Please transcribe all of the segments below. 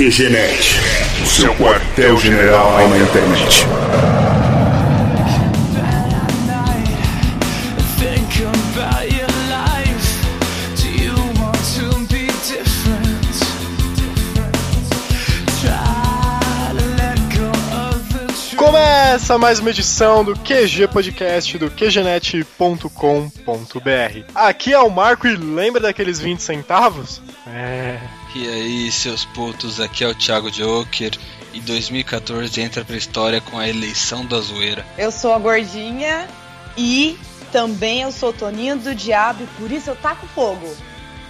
QGNet, o seu quartel-general na internet. Think about your life. Do you want to be different? Try to let go of the truth. Começa mais uma edição do QG Podcast do QGNet.com.br. Aqui é o Marco e lembra daqueles 20 centavos? É. E aí, seus putos, aqui é o Thiago Joker e 2014 entra pra história com a eleição da zoeira. Eu sou a Gordinha e também eu sou Toninho do Diabo e por isso eu taco fogo.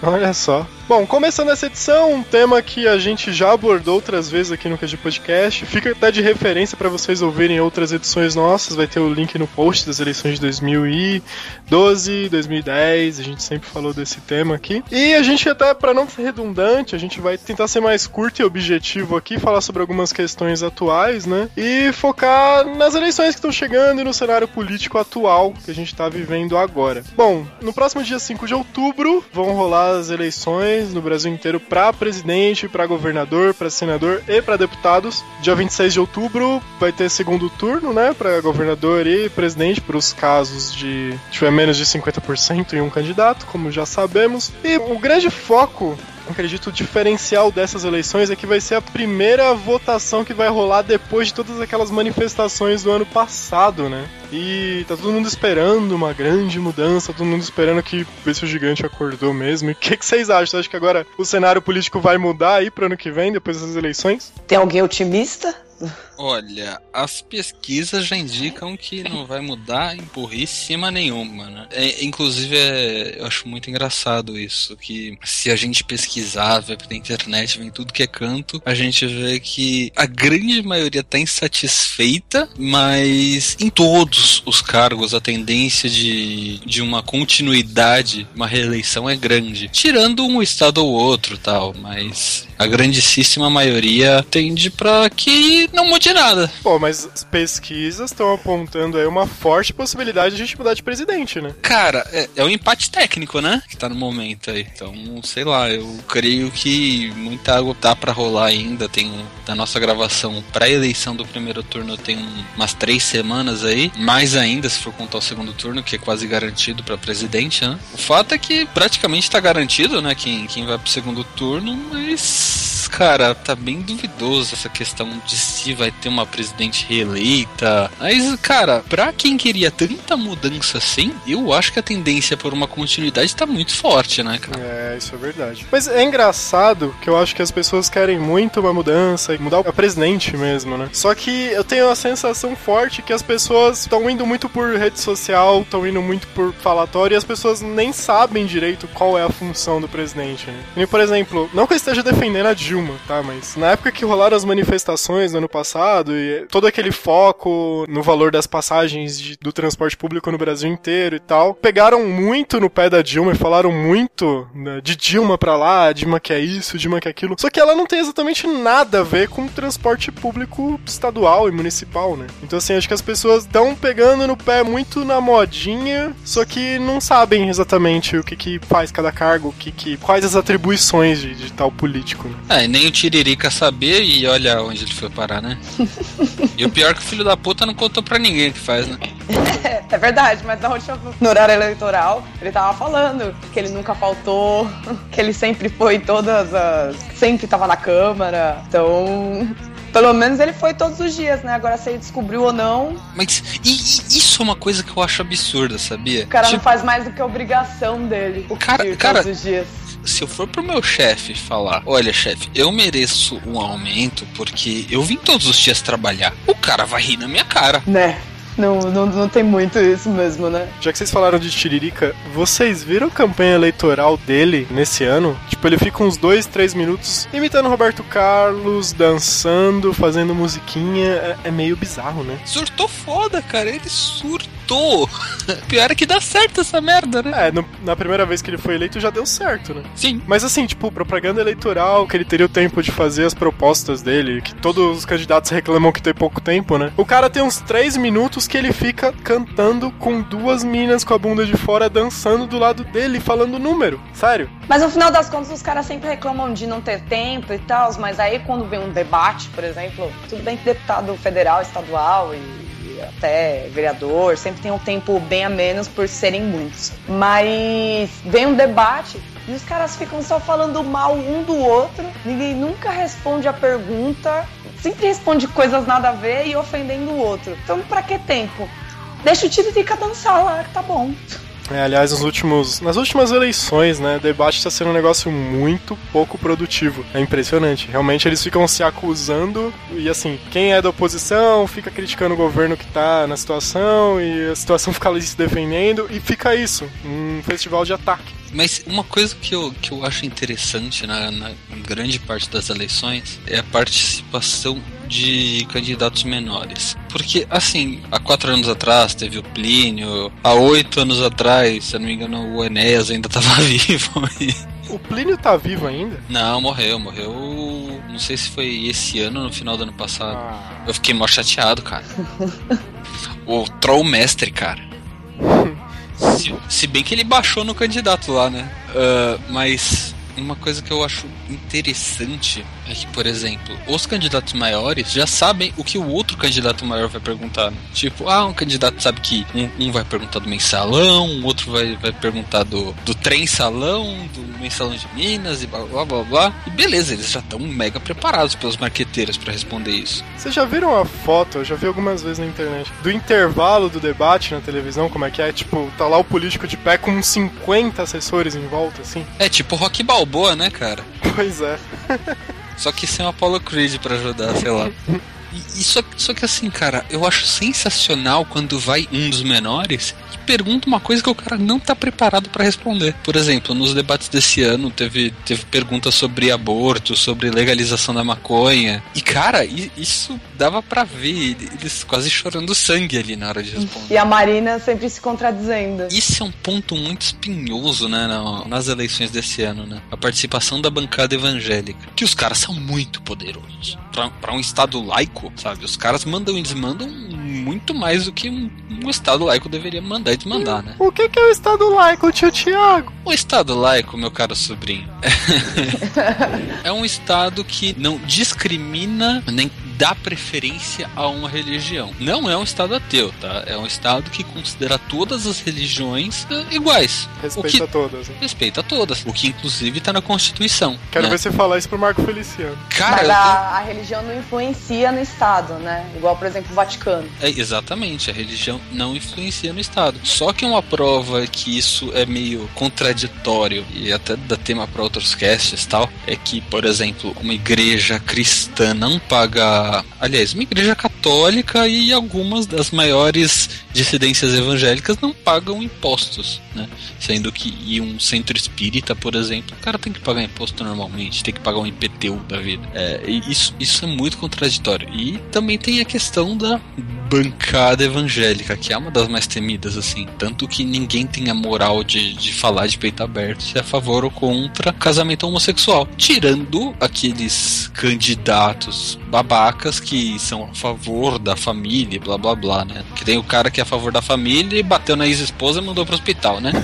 Olha só. Bom, começando essa edição, um tema que a gente já abordou outras vezes aqui no QG Podcast. Fica até de referência para vocês ouvirem outras edições nossas. Vai ter o link no post das eleições de 2012, 2010. A gente sempre falou desse tema aqui. E a gente até, para não ser redundante, a gente vai tentar ser mais curto e objetivo aqui, falar sobre algumas questões atuais, né? E focar nas eleições que estão chegando e no cenário político atual que a gente tá vivendo agora. Bom, no próximo dia 5 de outubro vão rolar as eleições no Brasil inteiro para presidente, para governador, para senador e para deputados. Dia 26 de outubro vai ter segundo turno, né, para governador e presidente, para os casos de tiver menos de 50% em um candidato, como já sabemos. E o grande foco acredito o diferencial dessas eleições é que vai ser a primeira votação que vai rolar depois de todas aquelas manifestações do ano passado, né? E tá todo mundo esperando uma grande mudança, todo mundo esperando que ver se o gigante acordou mesmo. E o que, que vocês acham? Você acha que agora o cenário político vai mudar aí pro ano que vem, depois dessas eleições? Tem alguém otimista? Olha, as pesquisas já indicam que não vai mudar em porríssima nenhuma, né? É, inclusive, é, eu acho muito engraçado isso, que se a gente pesquisar, ver pela internet, vem tudo que é canto, a gente vê que a grande maioria tá insatisfeita, mas em todos os cargos a tendência de, de uma continuidade, uma reeleição é grande. Tirando um estado ou outro tal, mas a grandíssima maioria tende para que não mude nada. Pô, mas as pesquisas estão apontando aí uma forte possibilidade de a gente mudar de presidente, né? Cara, é, é um empate técnico, né? Que tá no momento aí. Então, sei lá, eu creio que muita água dá pra rolar ainda. Tem da nossa gravação pra eleição do primeiro turno tem umas três semanas aí. Mais ainda, se for contar o segundo turno, que é quase garantido pra presidente, né? O fato é que praticamente tá garantido, né? Quem, quem vai pro segundo turno, mas, cara, tá bem duvidoso essa questão de se vai ter uma presidente reeleita. Mas, cara, pra quem queria tanta mudança assim, eu acho que a tendência por uma continuidade tá muito forte, né, cara? É, isso é verdade. Mas é engraçado que eu acho que as pessoas querem muito uma mudança e mudar a presidente mesmo, né? Só que eu tenho a sensação forte que as pessoas estão indo muito por rede social, estão indo muito por falatório e as pessoas nem sabem direito qual é a função do presidente, né? E, por exemplo, não que eu esteja defendendo a Dilma, tá? Mas na época que rolaram as manifestações no ano passado e todo aquele foco no valor das passagens de- do transporte público no Brasil inteiro e tal, pegaram muito no pé da Dilma e falaram muito né, de Dilma pra lá, Dilma que é isso, Dilma que é aquilo. Só que ela não tem exatamente nada a ver com transporte público estadual e municipal, né? Então assim, acho que as pessoas estão pegando no pé muito na modinha, só que não sabem exatamente o que que faz cada cargo, o que que quais as atribuições de, de tal político. Né? É, nem o Tiririca sabia e olha onde ele foi parar, né? e o pior é que o filho da puta não contou pra ninguém o que faz, né? É verdade, mas na última, no horário eleitoral, ele tava falando que ele nunca faltou, que ele sempre foi todas as. sempre tava na Câmara. Então. Pelo menos ele foi todos os dias, né? Agora se ele descobriu ou não, Mas e- e isso é uma coisa que eu acho absurda, sabia? o cara não Tipo, faz mais do que a obrigação dele. O Cara- cara- todos os dias. Se eu for pro meu chefe falar, olha, chefe, eu mereço um aumento porque eu vim todos os dias trabalhar, o cara vai rir na minha cara. Né? Não, não, não tem muito isso mesmo, né? Já que vocês falaram de Tiririca, vocês viram a campanha eleitoral dele nesse ano? Tipo, ele fica uns dois, três minutos imitando Roberto Carlos, dançando, fazendo musiquinha. É, é meio bizarro, né? Surtou foda, cara, ele surtou tentou. Pior é que dá certo essa merda, né? É, no- na primeira vez que ele foi eleito já deu certo, né? Sim. Mas assim, tipo, propaganda eleitoral, que ele teria o tempo de fazer as propostas dele, que todos os candidatos reclamam que tem pouco tempo, né? O cara tem uns três minutos que ele fica cantando com duas minas com a bunda de fora dançando do lado dele, falando número. Sério. Mas no final das contas, os caras sempre reclamam de não ter tempo e tal, mas aí quando vem um debate, por exemplo, tudo bem que deputado federal, estadual e, e até vereador, sempre tem um tempo bem a menos por serem muitos. Mas vem um debate e os caras ficam só falando mal um do outro, ninguém nunca responde a pergunta, sempre responde coisas nada a ver e ofendendo o outro. Então, pra que tempo? Deixa o Tiririca dançar lá, que tá bom. É, aliás, nos últimos, nas últimas eleições, né, debate está sendo um negócio muito pouco produtivo. É impressionante. Realmente eles ficam se acusando e assim, quem é da oposição fica criticando o governo que tá na situação e a situação fica ali se defendendo e fica isso, um festival de ataque. Mas uma coisa que eu, que eu acho interessante na, na grande parte das eleições é a participação de candidatos menores. Porque, assim, há quatro anos atrás teve o Plínio, há oito anos atrás, se eu não me engano, o Enéas ainda estava vivo. O Plínio tá vivo ainda? Não, morreu, morreu. Não sei se foi esse ano ou no final do ano passado. Ah, Eu fiquei mó chateado, cara. o Trollmestre, cara. Se, se bem que ele baixou no candidato lá, né? Ah, mas uma coisa que eu acho interessante é que, por exemplo, os candidatos maiores já sabem o que o outro candidato maior vai perguntar. né? Tipo, ah, um candidato sabe que um, um vai perguntar do mensalão, o outro vai, vai perguntar do, do trem salão, do mensalão de Minas e blá blá blá blá. E beleza, eles já estão mega preparados pelos marqueteiros pra responder isso. Vocês já viram a foto? Eu já vi algumas vezes na internet. Do intervalo do debate na televisão, como é que é? Tipo, tá lá o político de pé com uns 50 assessores em volta, assim. É tipo Rock Balboa, né, cara? Pois é. Só que sem o Apollo Creed pra ajudar, sei lá. E, e só, só que assim, cara, eu acho sensacional quando vai um dos menores e pergunta uma coisa que o cara não tá preparado pra responder. Por exemplo, nos debates desse ano teve, teve perguntas sobre aborto, sobre legalização da maconha. E, cara, isso dava pra ver eles quase chorando sangue ali na hora de responder. E a Marina sempre se contradizendo. Isso é um ponto muito espinhoso, né, na- nas eleições desse ano, né? A participação da bancada evangélica. Que os caras são muito poderosos. Pra, pra um estado laico, sabe? Os caras mandam e desmandam muito mais do que um, um estado laico deveria mandar e desmandar, né? O que, que é o Estado laico, tio Tiago? O estado laico, meu caro sobrinho, é um estado que não discrimina nem dá preferência a uma religião. Não é um estado ateu, tá? É um estado que considera todas as religiões eh, iguais. O Respeita que todas. né? respeita todas, o que inclusive tá na Constituição. Quero né? ver você falar isso pro Marco Feliciano. Cara, Mas eu a, a religião não influencia no Estado, né? Igual, por exemplo, o Vaticano. É, exatamente, a religião não influencia no Estado. Só que uma prova que isso é meio contraditório e até dá tema para outros casts e tal, é que, por exemplo, uma igreja cristã não paga. Aliás, uma igreja católica e algumas das maiores dissidências evangélicas não pagam impostos, né? Sendo que um centro espírita, por exemplo, o cara tem que pagar imposto normalmente, tem que pagar um IPTU da vida. É, isso, isso é muito contraditório. E também tem a questão da bancada evangélica, que é uma das mais temidas, assim. Tanto que ninguém tem a moral de, de falar de peito aberto se é a favor ou contra casamento homossexual. Tirando aqueles candidatos babacas que são a favor da família, e blá blá blá, né? Que tem o cara que é a favor da família e bateu na ex-esposa e mandou pro hospital, né?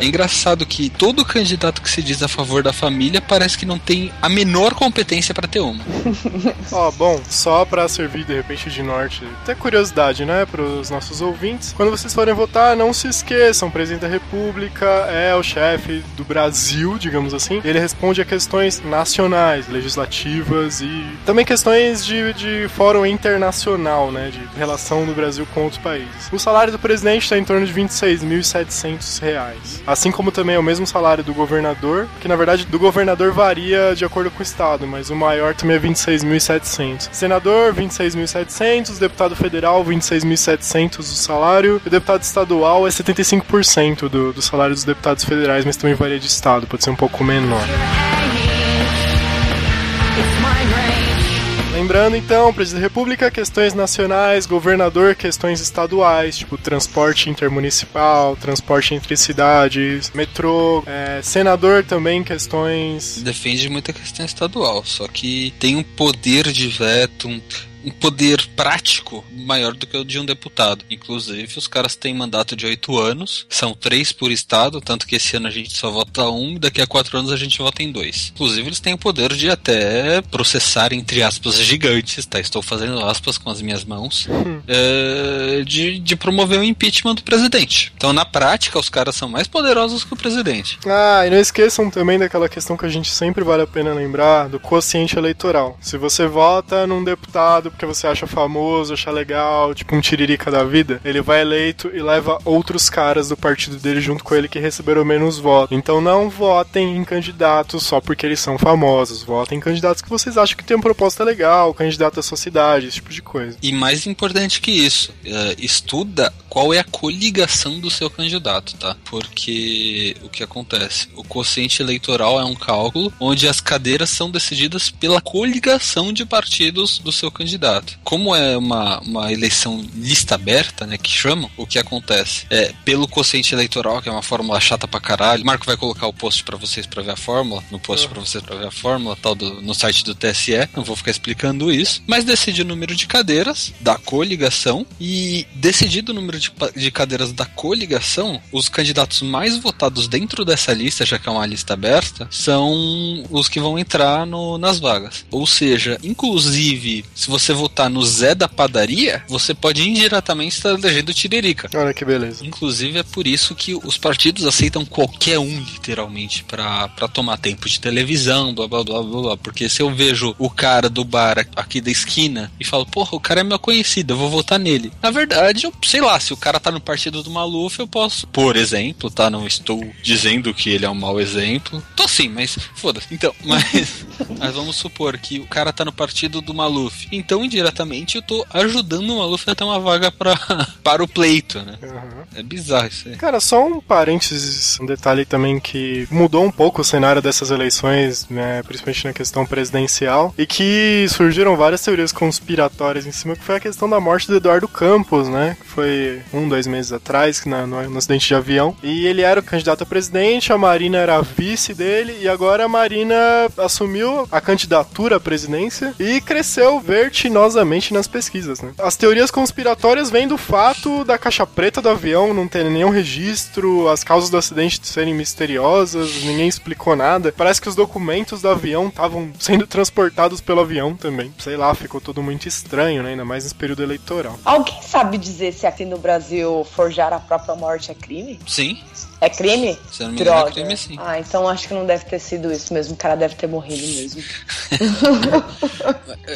É engraçado que todo candidato que se diz a favor da família parece que não tem a menor competência pra ter uma. Ó, bom, só pra servir de repente de norte, até curiosidade, né, pros nossos ouvintes. Quando vocês forem votar, não se esqueçam, o presidente da República é o chefe do Brasil, digamos assim. Ele responde a questões nacionais, legislativas e também questões de, de fórum internacional, né, de relação do Brasil com outros países. O salário do presidente está em torno de 26.700 reais. Assim como também é o mesmo salário do governador, que na verdade do governador varia de acordo com o estado, mas o maior também é 26.700. Senador, 26.700, deputado federal, 26.700 o salário, e o deputado estadual é 75% do, do salário dos deputados federais, mas também varia de estado, pode ser um pouco menor. Lembrando então, presidente da República, questões nacionais, governador, questões estaduais, tipo transporte intermunicipal, transporte entre cidades, metrô, é, senador também, questões. Defende muita questão estadual, só que tem um poder de veto, um, um poder prático maior do que o de um deputado. Inclusive, os caras têm mandato de oito anos, são três por estado, tanto que esse ano a gente só vota um, daqui a quatro anos a gente vota em dois. Inclusive, eles têm o poder de até processar, entre aspas, gigantes, tá? Estou fazendo aspas com as minhas mãos, é, de, de promover o impeachment do presidente. Então, na prática, os caras são mais poderosos que o presidente. Ah, e não esqueçam também daquela questão que a gente sempre vale a pena lembrar, do quociente eleitoral. Se você vota num deputado porque você acha famoso, acha legal, tipo um tiririca da vida, ele vai eleito e leva outros caras do partido dele junto com ele que receberam menos votos. Então não votem em candidatos só porque eles são famosos. Votem em candidatos que vocês acham que tem uma proposta legal, candidato da sua cidade, esse tipo de coisa. E mais importante que isso, é, estuda qual é a coligação do seu candidato, tá? Porque o que acontece? O quociente eleitoral é um cálculo onde as cadeiras são decididas pela coligação de partidos do seu candidato. Como é uma, uma eleição lista aberta, né, que chamam, o que acontece? É, pelo quociente eleitoral, que é uma fórmula chata pra caralho, o Marco vai colocar o post pra vocês pra ver a fórmula, no post pra vocês pra ver a fórmula, tal, do, no site do TSE, não vou ficar explicando isso, mas decide o número de cadeiras da coligação e decidido o número de, de cadeiras da coligação, os candidatos mais votados dentro dessa lista, já que é uma lista aberta, são os que vão entrar no- nas vagas. Ou seja, inclusive, se você votar no Zé da padaria, você pode indiretamente estar elegendo o Tiririca. Olha que beleza. Inclusive é por isso que os partidos aceitam qualquer um, literalmente, pra pra tomar tempo de televisão, blá blá blá blá blá. Porque se eu vejo o cara do bar aqui da esquina e falo, porra, o cara é meu conhecido, eu vou votar nele. Na verdade, eu sei lá, se o cara tá no partido do Maluf, eu posso, por exemplo, tá? Não estou dizendo que ele é um mau exemplo. Tô sim, mas foda-se. Então, mas, mas vamos supor que o cara tá no partido do Maluf. Então, indiretamente, eu tô ajudando o Maluf a ter uma vaga pra, para o pleito, né? Uhum. É bizarro isso aí. Cara, só um parênteses, um detalhe também que mudou um pouco o cenário dessas eleições, né, principalmente na questão presidencial, e que surgiram várias teorias conspiratórias em cima, que foi a questão da morte do Eduardo Campos, né, que foi um, dois meses atrás, na, no, no acidente de avião, e ele era o candidato a presidente, a Marina era a vice dele, e agora a Marina assumiu a candidatura à presidência e cresceu vertiginosamente nas pesquisas, né. As teorias conspiratórias vêm do fato da caixa preta do avião não ter nenhum registro, as causas do acidente serem misteriosas, ninguém explicou nada. Parece que os documentos do avião estavam sendo transportados pelo avião também. Sei lá, ficou tudo muito estranho, né? Ainda mais nesse período eleitoral. Alguém sabe dizer se aqui no Brasil forjar a própria morte é crime? Sim, É crime? se eu não me engano, Droga. é crime sim. Ah, então acho que não deve ter sido isso mesmo. O cara deve ter morrido mesmo.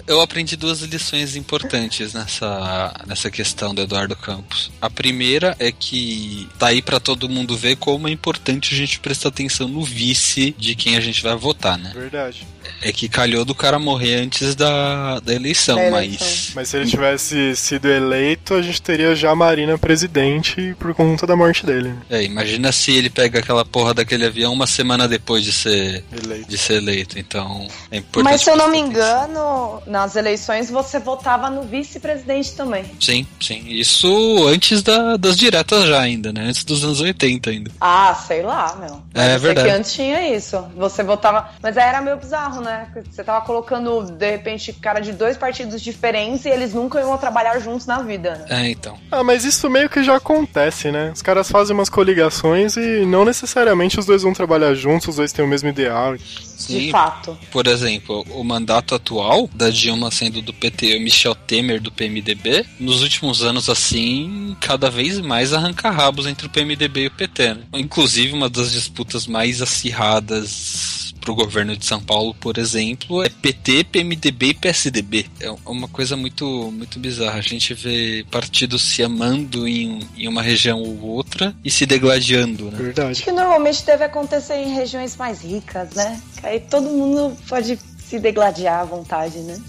Eu aprendi duas lições importantes nessa, nessa questão do Eduardo Campos. A primeira é que tá aí pra todo mundo ver como é importante a gente prestar atenção no vice de quem a gente vai votar, né? Verdade. É que calhou do cara morrer antes da, da eleição, Da mas. Mas se ele tivesse sido eleito, a gente teria já a Marina presidente por conta da morte dele. né? É, imagina se ele pega aquela porra daquele avião uma semana depois de ser, Eleito. de ser eleito. Então, é importante. Mas se eu não me engano, nas eleições você votava no vice-presidente também. Sim, sim. Isso antes da- das diretas já ainda, né? Antes dos anos 80 ainda. Ah, sei lá, meu. Mas É eu sei verdade. que antes tinha isso. Você votava. Mas aí era meio bizarro, né? Você tava colocando, de repente, cara de dois partidos diferentes e eles nunca iam trabalhar juntos na vida, né? É, então. Ah, mas isso meio que já acontece, né? Os caras fazem umas coligações e não necessariamente os dois vão trabalhar juntos, os dois têm o mesmo ideal. De fato. Por exemplo, o mandato atual da Dilma sendo do PT e o Michel Temer do PMDB, nos últimos anos, assim, cada vez mais arranca rabos entre o PMDB e o PT. Né? Inclusive, uma das disputas mais acirradas pro governo de São Paulo, por exemplo, é PT, PMDB e PSDB. É uma coisa muito, muito bizarra. A gente vê partidos se amando em, em uma região ou outra e se degladiando, né? Acho Verdade. que normalmente deve acontecer em regiões mais ricas, né? Que aí todo mundo pode se degladiar à vontade, né?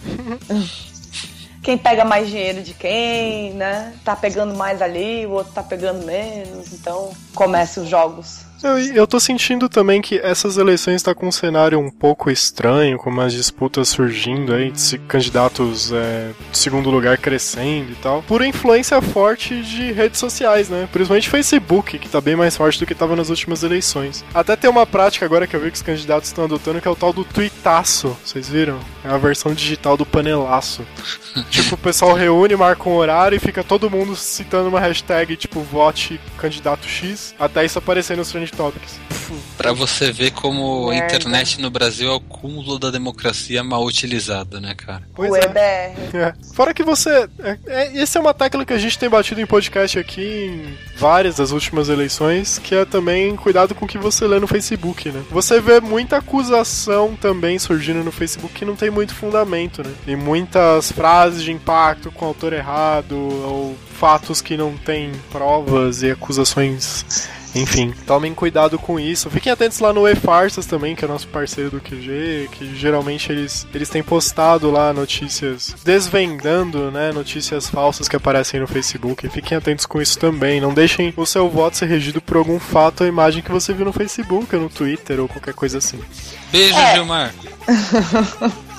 Quem pega mais dinheiro de quem, né? Tá pegando mais ali, o outro tá pegando menos. Então começam os jogos Eu, eu tô sentindo também que essas eleições tá com um cenário um pouco estranho, com umas disputas surgindo aí, de candidatos é, de segundo lugar crescendo e tal, por influência forte de redes sociais, né? Principalmente Facebook, que tá bem mais forte do que tava nas últimas eleições. Até tem uma prática agora que eu vi que os candidatos estão adotando, que é o tal do tweetaço. Vocês viram? É a versão digital do panelaço. tipo, o pessoal reúne, marca um horário e fica todo mundo citando uma hashtag, tipo, vote candidato X, até isso aparecer nos trend topics. Pra você ver como a internet no Brasil é o cúmulo da democracia mal utilizada, né, cara? Pois o é. EBR. É. Fora que você. É, é, essa é uma tecla que a gente tem batido em podcast aqui em várias das últimas eleições, que é também cuidado com o que você lê no Facebook, né? Você vê muita acusação também surgindo no Facebook que não tem muito fundamento, né? E muitas frases de impacto com autor errado, ou fatos que não têm provas e acusações enfim, tomem cuidado com isso. Fiquem atentos lá no E-Farsas também, que é nosso parceiro do QG, que geralmente eles, eles têm postado lá notícias, desvendando, né, notícias falsas que aparecem no Facebook. Fiquem atentos com isso também. Não deixem o seu voto ser regido por algum fato ou imagem que você viu no Facebook, ou no Twitter, ou qualquer coisa assim. Beijo, É. Gilmar.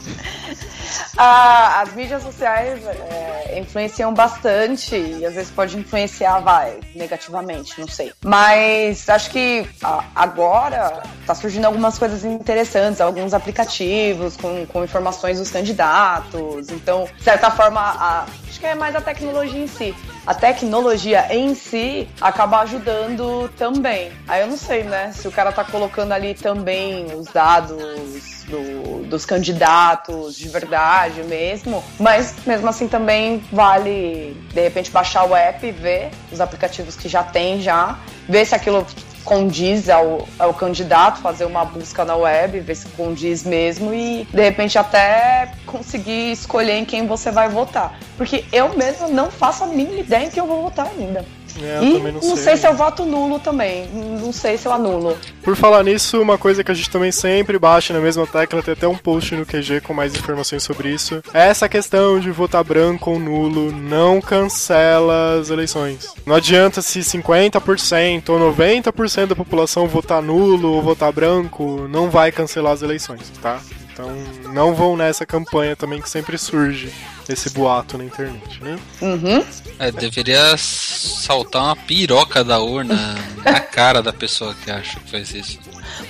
As mídias sociais é, influenciam bastante e às vezes pode influenciar, vai, negativamente, não sei. Mas acho que agora tá surgindo algumas coisas interessantes, alguns aplicativos com, com informações dos candidatos. Então, de certa forma, a- acho que é mais a tecnologia em si. A tecnologia em si acaba ajudando também. Aí eu não sei, né? Se o cara tá colocando ali também os dados do- dos candidatos de verdade mesmo. Mas mesmo assim também vale, de repente, baixar o app ver os aplicativos que já tem já, ver se aquilo condiz ao, ao candidato, fazer uma busca na web, ver se condiz mesmo e de repente até conseguir escolher em quem você vai votar. Porque eu mesmo não faço a mínima ideia em quem eu vou votar ainda. É, e também não, sei se eu voto nulo também. Não sei se eu anulo. Por falar nisso, uma coisa que a gente também sempre bate na mesma tecla, tem até um post no QG com mais informações sobre isso. É essa questão de votar branco ou nulo não cancela as eleições. Não adianta se 50% ou 90% da população votar nulo ou votar branco, não vai cancelar as eleições, tá? Então não vão nessa campanha também que sempre surge esse boato na internet, né? Uhum. É, deveria saltar uma piroca da urna na cara da pessoa que acha que faz isso.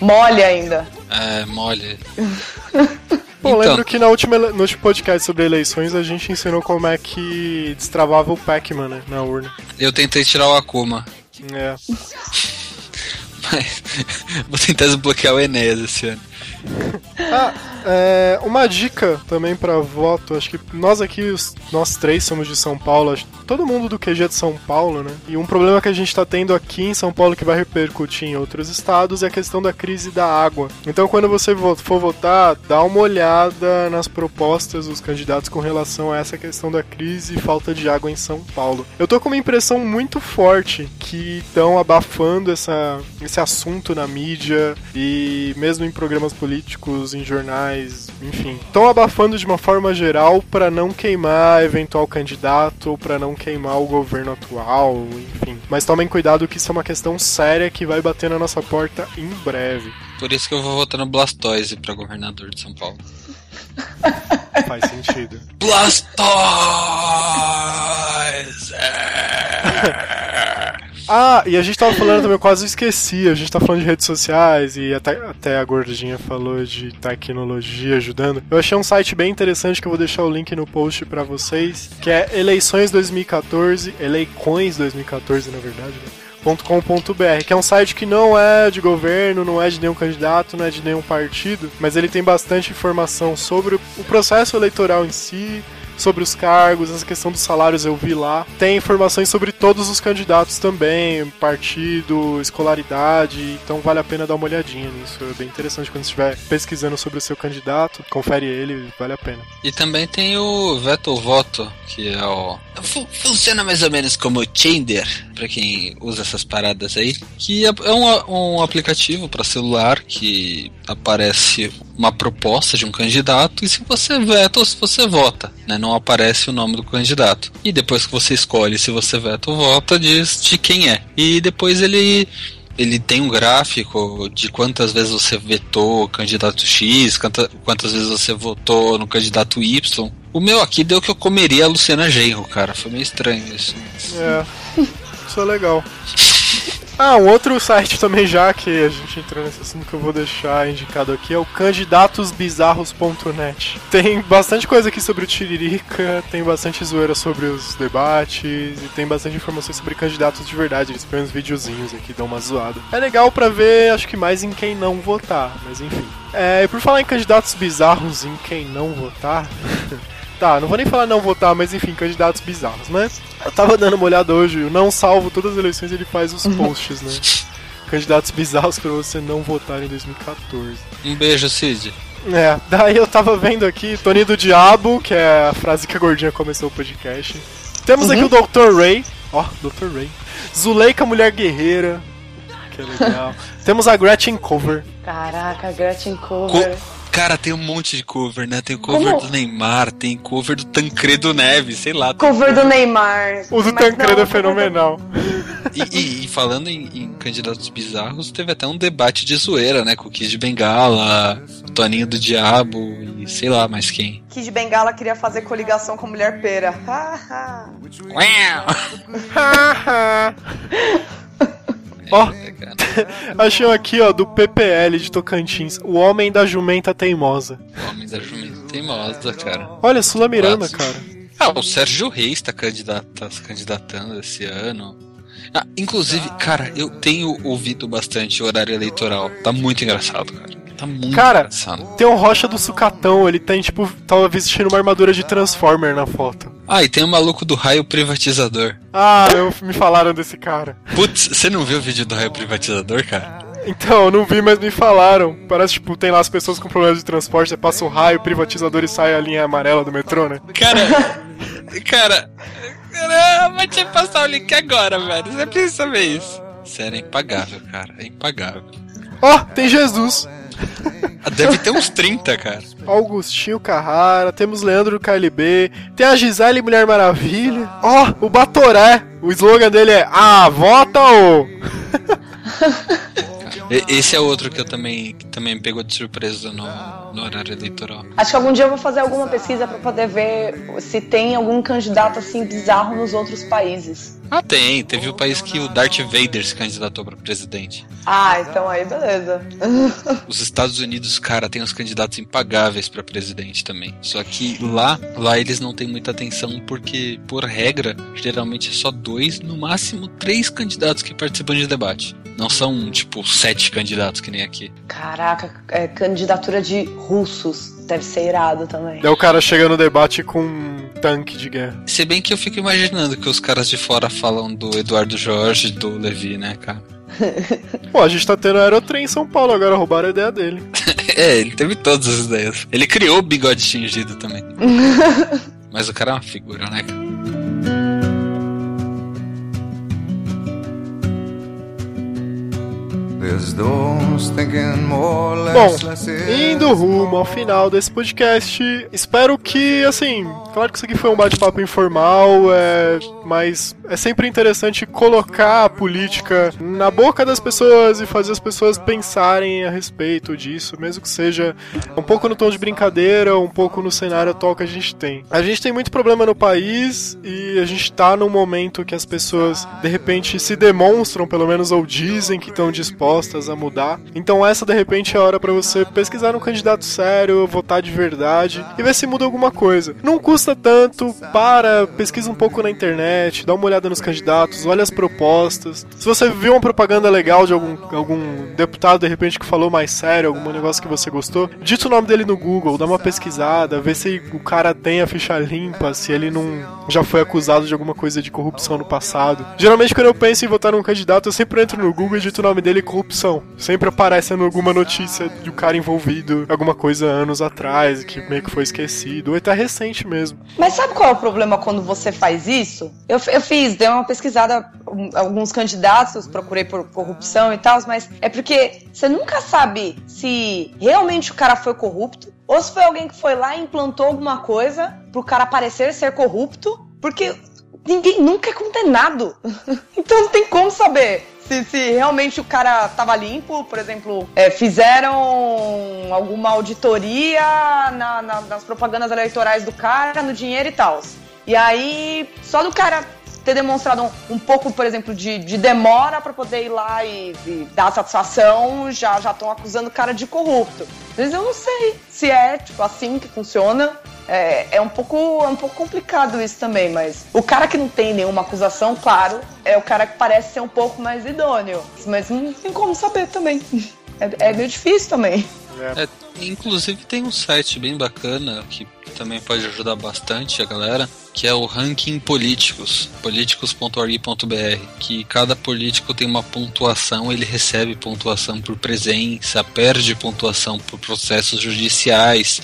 Mole ainda. É, mole. Bom, Então. lembro que na última, ele- no último podcast sobre eleições a gente ensinou como é que destravava o Pac-Man né, na urna. Eu tentei tirar o Akuma, É. mas vou tentar desbloquear o Enéas esse ano. Ah, é, uma dica também pra voto, acho que nós aqui, nós três somos de São Paulo, acho, todo mundo do QG é de São Paulo, né? E um problema que a gente tá tendo aqui em São Paulo que vai repercutir em outros estados é a questão da crise da água. Então quando você vo- for votar, dá uma olhada nas propostas dos candidatos com relação a essa questão da crise e falta de água em São Paulo. Eu tô com uma impressão muito forte que estão abafando essa, esse assunto na mídia e mesmo em programas políticos, em jornais, enfim. Estão abafando de uma forma geral para não queimar eventual candidato ou para não queimar o governo atual, enfim. Mas tomem cuidado que isso é uma questão séria que vai bater na nossa porta em breve. Por isso que eu vou votar no Blastoise pra governador de São Paulo. Faz sentido. Blastoise! Ah, e a gente tava falando também, eu quase esqueci. A gente tá falando de redes sociais e até, até a gordinha falou de tecnologia ajudando. Eu achei um site bem interessante que eu vou deixar o link no post pra vocês, que é Eleições 2014, Eleicões 2014, na verdade, né? .com.br, que é um site que não é de governo, não é de nenhum candidato, não é de nenhum partido, mas ele tem bastante informação sobre o processo eleitoral em si, sobre os cargos, essa questão dos salários eu vi lá. Tem informações sobre todos os candidatos também, partido, escolaridade, então vale a pena dar uma olhadinha nisso. É bem interessante quando estiver pesquisando sobre o seu candidato, confere ele, vale a pena. E também tem o Veto Voto, que é o. fu- funciona mais ou menos como Tinder, pra quem usa essas paradas aí. Que é é um, um aplicativo para celular que aparece uma proposta de um candidato e se você veta ou se você vota, né? Não aparece o nome do candidato. E depois que você escolhe se você veta ou vota, diz de quem é. E depois ele ele tem um gráfico de quantas vezes você vetou o candidato X, quanta- quantas vezes você votou no candidato Y. O meu aqui deu que eu comeria a Luciana Genro, cara. Foi meio estranho isso. É, isso é legal. Ah, um outro site também já que a gente entrou nesse assunto que eu vou deixar indicado aqui é o candidatosbizarros.net. Tem bastante coisa aqui sobre o Tiririca, tem bastante zoeira sobre os debates e tem bastante informações sobre candidatos de verdade. Eles põem uns videozinhos aqui, dão uma zoada. É legal pra ver, acho que mais em quem não votar, mas enfim. É, por falar em candidatos bizarros em quem não votar. Tá, não vou nem falar não votar, mas enfim, candidatos bizarros, né? Eu tava dando uma olhada hoje, o Não Salvo Todas as Eleições ele faz os posts, né? Candidatos bizarros pra você não votar em 2014. Um beijo, Cid. É, daí eu tava vendo aqui Tony do Diabo, que é a frase que a gordinha começou o podcast. Temos aqui o Dr. Ray, ó, Dr. Ray. Zuleika Mulher Guerreira, que é legal. Temos a Gretchen Cover. Caraca, Gretchen Cover. Cara, tem um monte de cover, né? Tem o cover Como? do Neymar, tem cover do Tancredo Neves, sei lá. Cover do Neymar. O do Tancredo não, é fenomenal. E, e- e falando em, em candidatos bizarros, teve até um debate de zoeira, né? Com o Kid de Bengala, o Toninho do Diabo e sei lá mais quem. Kid Bengala queria fazer coligação com a mulher pera. Ó, É, cara. achei aqui, ó, do PPL de Tocantins. O Homem da Jumenta Teimosa. Homem da Jumenta teimosa, cara. Olha, Sula Miranda, cara. Ah, o Sérgio Reis tá, candidata, tá se candidatando esse ano. Ah, inclusive, cara, eu tenho ouvido bastante o horário eleitoral. Tá muito engraçado, cara. Tá muito Cara, engraçado. Tem um Rocha do Sucatão, ele tem, tipo, tava vestindo uma armadura de Transformer na foto. Ah, e tem o maluco do raio privatizador. Ah, eu, me falaram desse cara. Putz, você não viu o vídeo do raio privatizador, cara? Então, eu não vi, mas me falaram. Parece, tipo, tem lá as pessoas com problemas de transporte, você passa um raio, privatizador e sai a linha amarela do metrô, né? Cara, cara, cara, eu vou te passar o link agora, velho. Você precisa saber isso. Sério, é impagável, cara. É impagável. Ó, tem Jesus. Deve ter uns 30, cara. Augustinho Carrara, temos Leandro KLB, tem a Gisele Mulher Maravilha. Ó, o Batoré. O slogan dele é Ah, vota ou. E- Esse é outro que eu também, que também me pegou de surpresa no, no horário eleitoral. Acho que algum dia eu vou fazer alguma pesquisa pra poder ver se tem algum candidato assim bizarro nos outros países. Ah, tem. Teve o país que o Darth Vader se candidatou pra presidente. Ah, então aí beleza. Os Estados Unidos, cara, tem os candidatos impagáveis pra presidente também. Só que lá, lá eles não têm muita atenção porque, por regra, geralmente é só dois, no máximo três candidatos que participam de debate. Não são, tipo, sete candidatos que nem aqui. Caraca, é, candidatura de russos. Deve ser irado também. Daí o cara chega no debate com um tanque de guerra. Se bem que eu fico imaginando que os caras de fora falam do Eduardo Jorge e do Levi, né, cara? Pô, a gente tá tendo aerotrem em São Paulo agora, roubaram a ideia dele. É, ele teve todas as ideias. Ele criou o bigode tingido também. Mas o cara é uma figura, né, cara? Bom, indo rumo ao final desse podcast, espero que, assim, claro que isso aqui foi um bate-papo informal, é, mas é sempre interessante colocar a política na boca das pessoas e fazer as pessoas pensarem a respeito disso, mesmo que seja um pouco no tom de brincadeira, um pouco no cenário atual que a gente tem. A gente tem muito problema no país e a gente tá num momento que as pessoas, de repente, se demonstram, pelo menos, ou dizem que estão dispostas a mudar. Então essa, de repente, é a hora pra você pesquisar um candidato sério, votar de verdade e ver se muda alguma coisa. Não custa tanto, para, pesquisa um pouco na internet, dá uma olhada nos candidatos, olha as propostas. Se você viu uma propaganda legal de algum, algum deputado, de repente, que falou mais sério, algum negócio que você gostou, dita o nome dele no Google, dá uma pesquisada, vê se o cara tem a ficha limpa, se ele não já foi acusado de alguma coisa de corrupção no passado. Geralmente, quando eu penso em votar num candidato, eu sempre entro no Google e dito o nome dele corrupção. Sempre aparece alguma notícia de um cara envolvido alguma coisa anos atrás, que meio que foi esquecido, ou até recente mesmo. Mas sabe qual é o problema quando você faz isso? Eu, eu fiz, dei uma pesquisada, um, alguns candidatos, procurei por corrupção e tal, mas é porque você nunca sabe se realmente o cara foi corrupto ou se foi alguém que foi lá e implantou alguma coisa pro cara parecer ser corrupto, porque ninguém nunca é condenado. então não tem como saber se se, realmente o cara tava limpo, por exemplo, é, fizeram alguma auditoria na- na- nas propagandas eleitorais do cara, no dinheiro e tal. E aí, só do cara ter demonstrado um, um pouco, por exemplo, de, de demora pra poder ir lá e, e dar satisfação, já já estão acusando o cara de corrupto. Mas eu não sei se é tipo assim que funciona. É, é um pouco é um pouco complicado isso também, mas o cara que não tem nenhuma acusação, claro, é o cara que parece ser um pouco mais idôneo. Mas não tem como saber também. É, é meio difícil também. É, inclusive tem um site bem bacana que também pode ajudar bastante a galera, que é o Ranking Políticos, políticos.org.br, que cada político tem uma pontuação, ele recebe pontuação por presença, perde pontuação por processos judiciais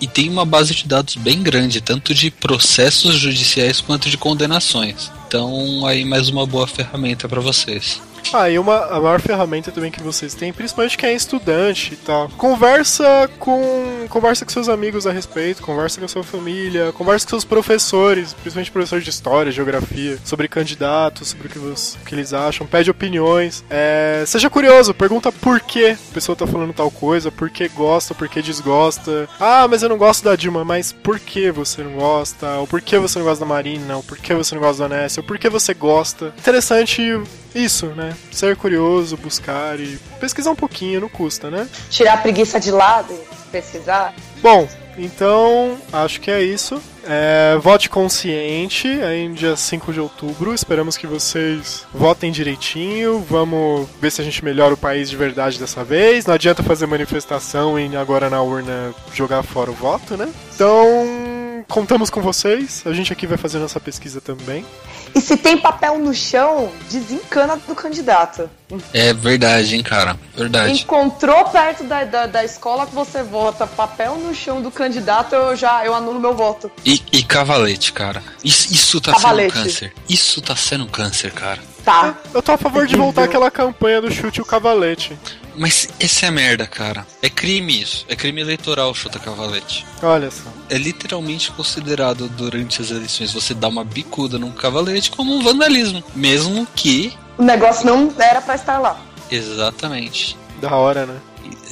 e tem uma base de dados bem grande, tanto de processos judiciais quanto de condenações. Então, aí mais uma boa ferramenta para vocês. Ah, e uma, a maior ferramenta também que vocês têm, principalmente quem é estudante e tal. Conversa com. Conversa com seus amigos a respeito, conversa com a sua família, conversa com seus professores, principalmente professores de história, geografia, sobre candidatos, sobre o que, o que eles acham, pede opiniões. É, seja curioso, pergunta por que a pessoa tá falando tal coisa, por que gosta, por que desgosta. Ah, mas eu não gosto da Dilma, mas por que você não gosta? Ou por que você não gosta da Marina? Ou por que você não gosta da Nessa? Ou por que você gosta? Interessante isso, né? Ser curioso, buscar e pesquisar um pouquinho, não custa, né? Tirar a preguiça de lado e pesquisar. Bom, então acho que é isso. É, vote consciente aí no dia 5 de outubro. Esperamos que vocês votem direitinho. Vamos ver se a gente melhora o país de verdade dessa vez. Não adianta fazer manifestação e agora na urna jogar fora o voto, né? Então, contamos com vocês. A gente aqui vai fazer nossa pesquisa também. E se tem papel no chão, desencana do candidato. É verdade, hein, cara. Verdade. Encontrou perto da, da, da escola que você vota papel no chão do candidato, eu já eu anulo meu voto. E, e cavalete, cara. Isso, isso tá Cavalete. sendo câncer. Isso tá sendo câncer, cara. Tá. Eu tô a favor de voltar aquela campanha do chute o cavalete. Mas essa é a merda, cara. É crime isso. É crime eleitoral chuta cavalete. Olha só. É literalmente considerado durante as eleições você dar uma bicuda num cavalete como um vandalismo. Mesmo que. O negócio não era pra estar lá. Exatamente. Da hora, né?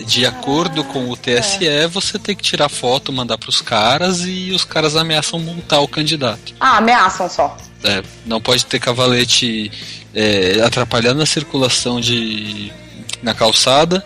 De acordo com o TSE, você tem que tirar foto, mandar pros caras e os caras ameaçam multar o candidato. Ah, ameaçam só. É, não pode ter cavalete é, atrapalhando a circulação de na calçada,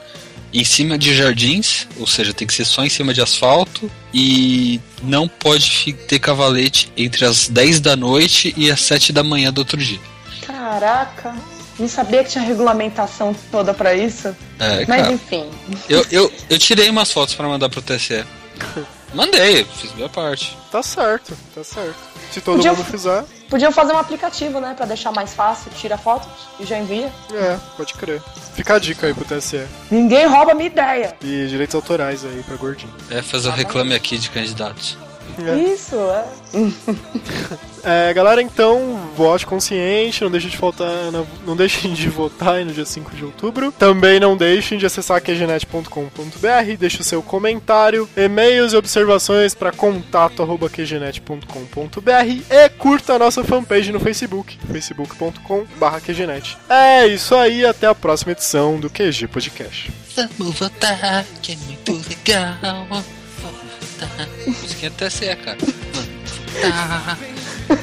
em cima de jardins, ou seja, tem que ser só em cima de asfalto, e não pode ter cavalete entre as 10 da noite e as 7 da manhã do outro dia. Caraca. Não sabia que tinha regulamentação toda pra isso. É, Mas cara, enfim. eu, eu, eu tirei umas fotos pra mandar pro TSE. Mandei, fiz minha parte. Tá certo, tá certo. Se todo Podia- mundo fizer, Podiam fazer um aplicativo, né? Pra deixar mais fácil. Tira fotos e já envia. é, pode crer. Fica a dica aí pro TSE. Ninguém rouba minha ideia. E direitos autorais aí pra gordinho. É fazer o reclame aqui de candidatos. É. Isso, é. É, galera, então, vote consciente, não deixem de faltar, na- não deixem de votar aí no dia 5 de outubro. Também não deixem de acessar qgenet.com.br, deixe o seu comentário, e-mails e observações para contato@qgenet.com.br e curta a nossa fanpage no Facebook, facebook.com/qgenet. É isso aí, até a próxima edição do QG Podcast. Vamos votar, que é muito legal. Musiquinha até ser, cara. Tá,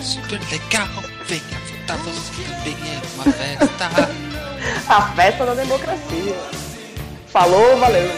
super legal, venha votar você também é uma festa. A festa da democracia. Falou, valeu.